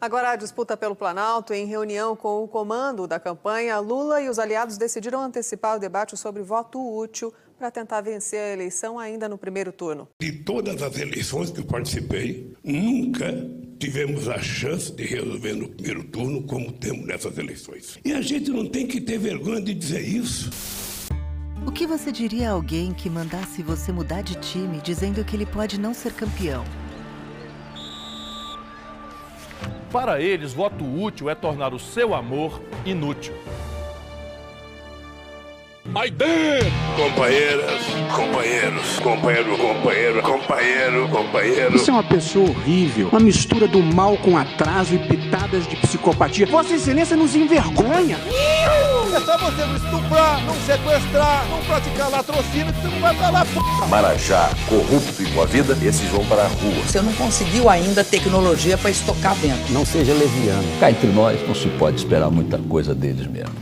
Agora a disputa pelo Planalto, em reunião com o comando da campanha, Lula e os aliados decidiram antecipar o debate sobre voto útil para tentar vencer a eleição ainda no primeiro turno. De todas as eleições que eu participei, nunca tivemos a chance de resolver no primeiro turno como temos nessas eleições. E a gente não tem que ter vergonha de dizer isso. O que você diria a alguém que mandasse você mudar de time dizendo que ele pode não ser campeão? Para eles, voto útil é tornar o seu amor inútil. Aí dentro! Companheiras, companheiros, companheiro, companheiro, companheiro, companheiro. Você é uma pessoa horrível, uma mistura do mal com atraso e pitadas de psicopatia. Vossa Excelência nos envergonha! Só você não estuprar, não sequestrar, não praticar latrocínio que você não vai pra lá, p. Marajá, corrupto e com a vida, esses vão para a rua. Você não conseguiu ainda tecnologia para estocar vento. Não seja leviano. Cá entre nós, não se pode esperar muita coisa deles mesmo.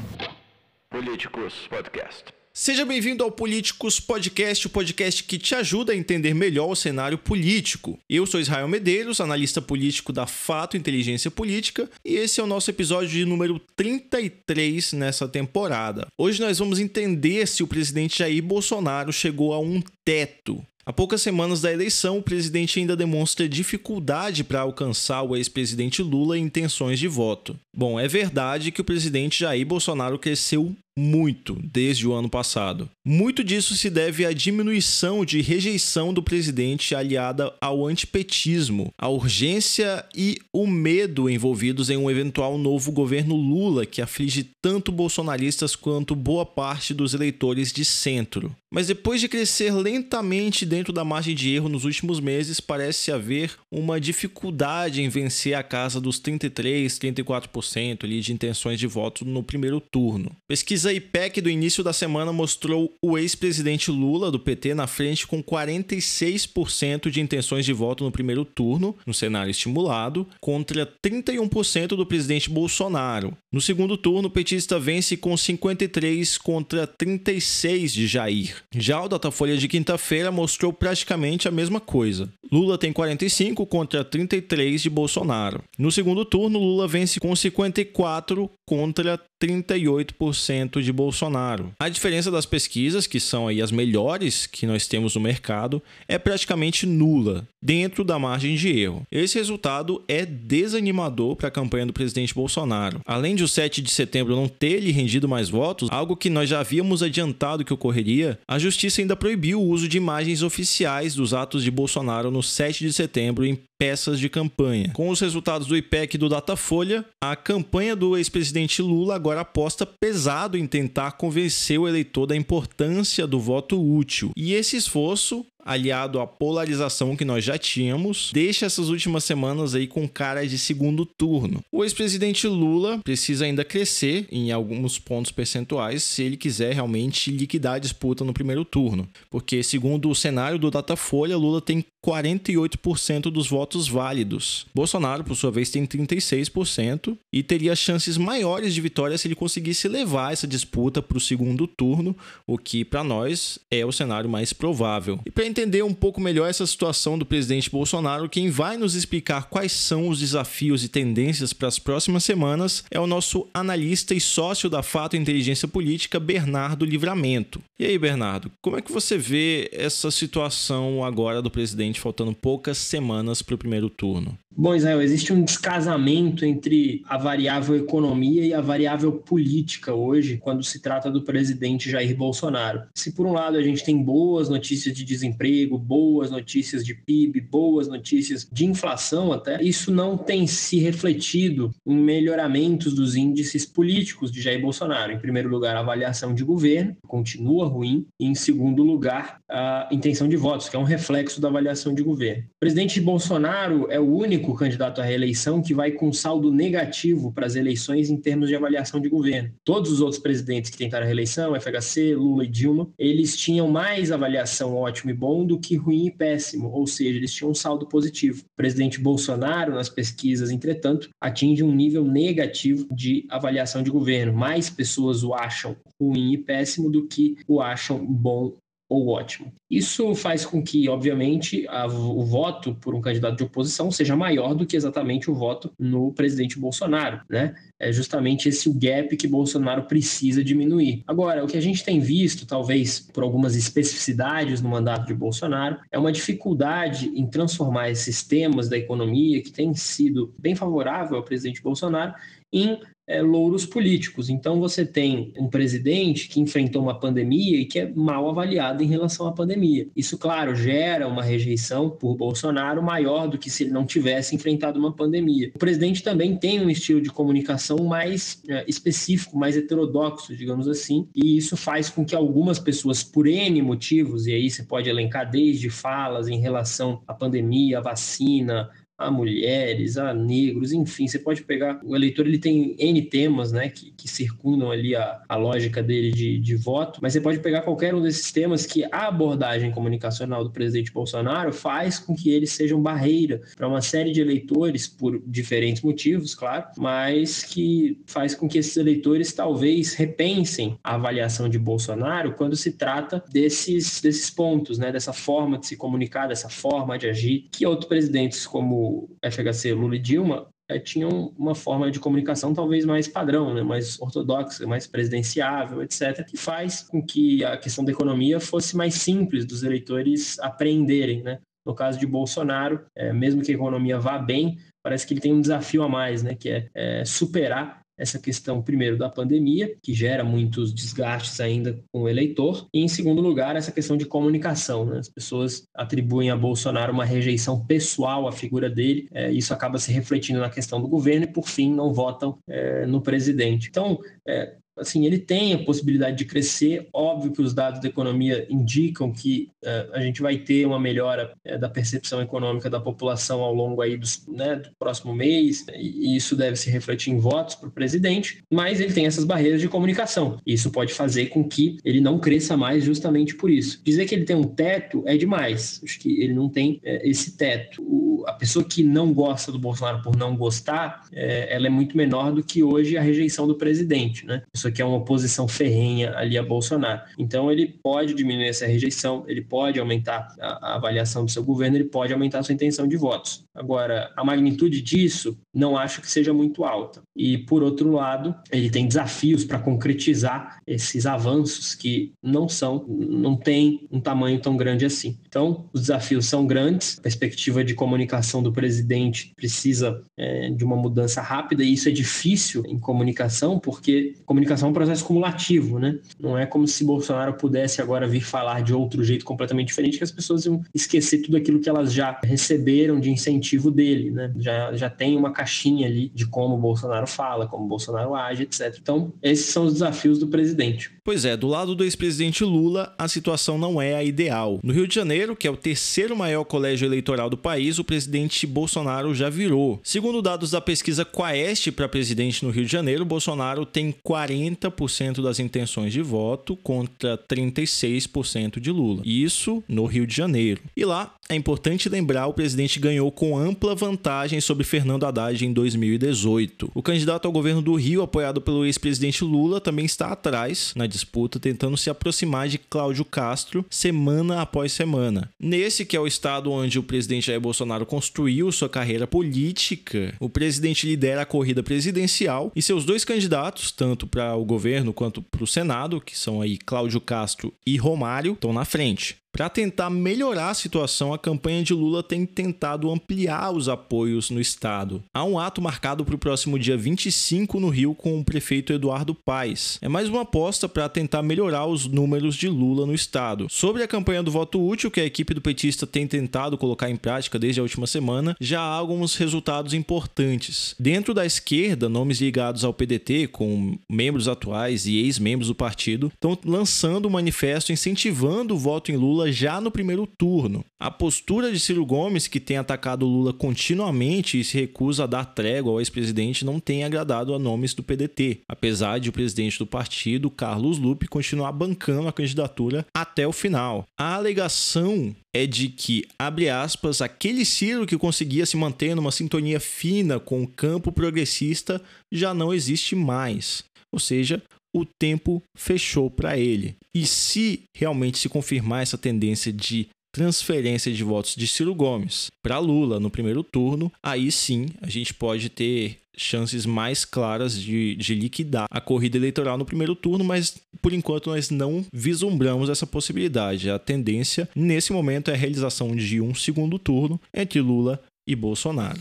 Políticos Podcast. Seja bem-vindo ao Políticos Podcast, o podcast que te ajuda a entender melhor o cenário político. Eu sou Israel Medeiros, analista político da Fato Inteligência Política, e esse é o nosso episódio de número 33 nessa temporada. Hoje nós vamos entender se o presidente Jair Bolsonaro chegou a um teto. Há poucas semanas da eleição, o presidente ainda demonstra dificuldade para alcançar o ex-presidente Lula em intenções de voto. Bom, é verdade que o presidente Jair Bolsonaro cresceu muito desde o ano passado. Muito disso se deve à diminuição de rejeição do presidente aliada ao antipetismo, a urgência e o medo envolvidos em um eventual novo governo Lula que aflige tanto bolsonaristas quanto boa parte dos eleitores de centro. Mas depois de crescer lentamente dentro da margem de erro nos últimos meses, parece haver uma dificuldade em vencer a casa dos 33, 34% ali de intenções de voto no primeiro turno. Pesquisa IPEC do início da semana mostrou o ex-presidente Lula do PT na frente com 46% de intenções de voto no primeiro turno, no cenário estimulado, contra 31% do presidente Bolsonaro. No segundo turno, o petista vence com 53 contra 36 de Jair. Já o Datafolha de quinta-feira mostrou praticamente a mesma coisa. Lula tem 45 contra 33 de Bolsonaro. No segundo turno, Lula vence com 54 contra 38% de Bolsonaro. A diferença das pesquisas, que são aí as melhores que nós temos no mercado, é praticamente nula, dentro da margem de erro. Esse resultado é desanimador para a campanha do presidente Bolsonaro. Além de o 7 de setembro não ter lhe rendido mais votos, algo que nós já havíamos adiantado que ocorreria, a justiça ainda proibiu o uso de imagens oficiais dos atos de Bolsonaro no 7 de setembro em peças de campanha. Com os resultados do IPEC e do Datafolha, a campanha do ex-presidente Lula agora aposta pesado em tentar convencer o eleitor da importância do voto útil. E esse esforço aliado à polarização que nós já tínhamos, deixa essas últimas semanas aí com cara de segundo turno. O ex-presidente Lula precisa ainda crescer em alguns pontos percentuais se ele quiser realmente liquidar a disputa no primeiro turno, porque segundo o cenário do Datafolha, Lula tem 48% dos votos válidos. Bolsonaro, por sua vez, tem 36% e teria chances maiores de vitória se ele conseguisse levar essa disputa para o segundo turno, o que para nós é o cenário mais provável. E para entender um pouco melhor essa situação do presidente Bolsonaro, quem vai nos explicar quais são os desafios e tendências para as próximas semanas é o nosso analista e sócio da Fato Inteligência Política, Bernardo Livramento. E aí, Bernardo, como é que você vê essa situação agora do presidente faltando poucas semanas para o primeiro turno? Bom, Israel, existe um descasamento entre a variável economia e a variável política hoje, quando se trata do presidente Jair Bolsonaro. Se por um lado a gente tem boas notícias de desemprego, boas notícias de PIB, boas notícias de inflação até, isso não tem se refletido em melhoramentos dos índices políticos de Jair Bolsonaro. Em primeiro lugar, a avaliação de governo continua ruim, e em segundo lugar, a intenção de votos, que é um reflexo da avaliação de governo. O presidente Bolsonaro é o único único candidato à reeleição que vai com saldo negativo para as eleições em termos de avaliação de governo. Todos os outros presidentes que tentaram a reeleição, FHC, Lula e Dilma, eles tinham mais avaliação ótimo e bom do que ruim e péssimo, ou seja, eles tinham um saldo positivo. O presidente Bolsonaro, nas pesquisas, entretanto, atinge um nível negativo de avaliação de governo. Mais pessoas o acham ruim e péssimo do que o acham bom ou ótimo. Isso faz com que, obviamente, a, o voto por um candidato de oposição seja maior do que exatamente o voto no presidente Bolsonaro, né? É justamente esse o gap que Bolsonaro precisa diminuir. Agora, o que a gente tem visto, talvez por algumas especificidades no mandato de Bolsonaro, é uma dificuldade em transformar esses temas da economia, que tem sido bem favorável ao presidente Bolsonaro, em é, louros políticos. Então, você tem um presidente que enfrentou uma pandemia e que é mal avaliado em relação à pandemia. Isso, claro, gera uma rejeição por Bolsonaro maior do que se ele não tivesse enfrentado uma pandemia. O presidente também tem um estilo de comunicação mais é, específico, mais heterodoxo, digamos assim, e isso faz com que algumas pessoas, por N motivos, e aí você pode elencar desde falas em relação à pandemia, à vacina, a mulheres, a negros, enfim, você pode pegar, o eleitor ele tem N temas, né, que, que circundam ali a, a lógica dele de, de voto, mas você pode pegar qualquer um desses temas que a abordagem comunicacional do presidente Bolsonaro faz com que eles sejam barreira para uma série de eleitores, por diferentes motivos, claro, mas que faz com que esses eleitores talvez repensem a avaliação de Bolsonaro quando se trata desses, desses pontos, né, dessa forma de se comunicar, dessa forma de agir, que outros presidentes como FHC, Lula e Dilma, é, tinham uma forma de comunicação talvez mais padrão, né, mais ortodoxa, mais presidenciável, etc., que faz com que a questão da economia fosse mais simples dos eleitores apreenderem. Né? No caso de Bolsonaro, é, mesmo que a economia vá bem, parece que ele tem um desafio a mais, né, que é, é superar essa questão, primeiro, da pandemia, que gera muitos desgastes ainda com o eleitor, e, em segundo lugar, essa questão de comunicação. Né? As pessoas atribuem a Bolsonaro uma rejeição pessoal à figura dele, é, isso acaba se refletindo na questão do governo e, por fim, não votam é, no presidente. Então, é, assim, ele tem a possibilidade de crescer. Óbvio que os dados da economia indicam que uh, a gente vai ter uma melhora uh, da percepção econômica da população ao longo aí dos, né, do próximo mês, e isso deve se refletir em votos para o presidente, mas ele tem essas barreiras de comunicação. Isso pode fazer com que ele não cresça mais justamente por isso. Dizer que ele tem um teto é demais. Acho que ele não tem uh, esse teto. O, a pessoa que não gosta do Bolsonaro por não gostar, ela é muito menor do que hoje a rejeição do presidente, né? A pessoa que é uma oposição ferrenha ali a Bolsonaro. Então ele pode diminuir essa rejeição, ele pode aumentar a, a avaliação do seu governo, ele pode aumentar a sua intenção de votos. Agora, a magnitude disso não acho que seja muito alta. E por outro lado, ele tem desafios para concretizar esses avanços que não são, não tem um tamanho tão grande assim. Então, os desafios são grandes, a perspectiva de comunicação do presidente precisa é, de uma mudança rápida, e isso é difícil em comunicação, porque comunicação é um processo cumulativo, né? Não é como se Bolsonaro pudesse agora vir falar de outro jeito completamente diferente, que as pessoas iam esquecer tudo aquilo que elas já receberam de incentivo dele, né? Já, já tem uma caixinha ali de como o Bolsonaro fala, como o Bolsonaro age, etc. Então, esses são os desafios do presidente. Pois é, do lado do ex-presidente Lula, a situação não é a ideal. No Rio de Janeiro, que é o terceiro maior colégio eleitoral do país, o presidente Bolsonaro já virou. Segundo dados da pesquisa Quaest para presidente no Rio de Janeiro, Bolsonaro tem 40 30% das intenções de voto contra 36% de Lula. Isso no Rio de Janeiro. E lá, é importante lembrar, o presidente ganhou com ampla vantagem sobre Fernando Haddad em 2018. O candidato ao governo do Rio, apoiado pelo ex-presidente Lula, também está atrás na disputa, tentando se aproximar de Cláudio Castro semana após semana. Nesse que é o estado onde o presidente Jair Bolsonaro construiu sua carreira política, o presidente lidera a corrida presidencial e seus dois candidatos, tanto para o governo quanto para o Senado, que são aí Cláudio Castro e Romário, estão na frente. Para tentar melhorar a situação, a campanha de Lula tem tentado ampliar os apoios no estado. Há um ato marcado para o próximo dia 25 no Rio com o prefeito Eduardo Paes. É mais uma aposta para tentar melhorar os números de Lula no estado. Sobre a campanha do voto útil que a equipe do petista tem tentado colocar em prática desde a última semana, já há alguns resultados importantes. Dentro da esquerda, nomes ligados ao PDT, com membros atuais e ex-membros do partido, estão lançando um manifesto incentivando o voto em Lula já no primeiro turno. A postura de Ciro Gomes, que tem atacado Lula continuamente e se recusa a dar trégua ao ex-presidente, não tem agradado a nomes do PDT, apesar de o presidente do partido, Carlos Lupe, continuar bancando a candidatura até o final. A alegação é de que, abre aspas, aquele Ciro que conseguia se manter numa sintonia fina com o campo progressista já não existe mais. Ou seja, o tempo fechou para ele. E se realmente se confirmar essa tendência de transferência de votos de Ciro Gomes para Lula no primeiro turno, aí sim a gente pode ter chances mais claras de, de liquidar a corrida eleitoral no primeiro turno, mas por enquanto nós não vislumbramos essa possibilidade. A tendência nesse momento é a realização de um segundo turno entre Lula e Bolsonaro.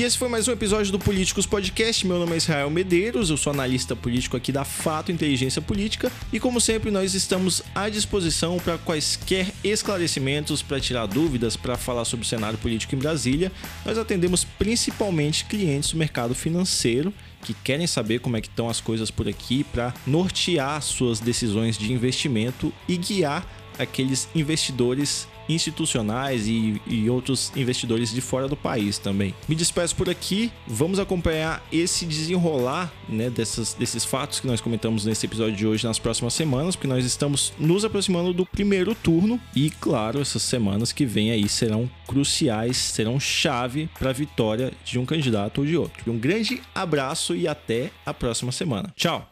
E esse foi mais um episódio do Políticos Podcast. Meu nome é Israel Medeiros, eu sou analista político aqui da Fato Inteligência Política e, como sempre, nós estamos à disposição para quaisquer esclarecimentos, para tirar dúvidas, para falar sobre o cenário político em Brasília. Nós atendemos principalmente clientes do mercado financeiro que querem saber como é que estão as coisas por aqui para nortear suas decisões de investimento e guiar aqueles investidores institucionais e, e outros investidores de fora do país também. Me despeço por aqui, vamos acompanhar esse desenrolar né, dessas, desses fatos que nós comentamos nesse episódio de hoje nas próximas semanas, porque nós estamos nos aproximando do primeiro turno e, claro, essas semanas que vêm aí serão cruciais, serão chave para a vitória de um candidato ou de outro. Um grande abraço e até a próxima semana. Tchau!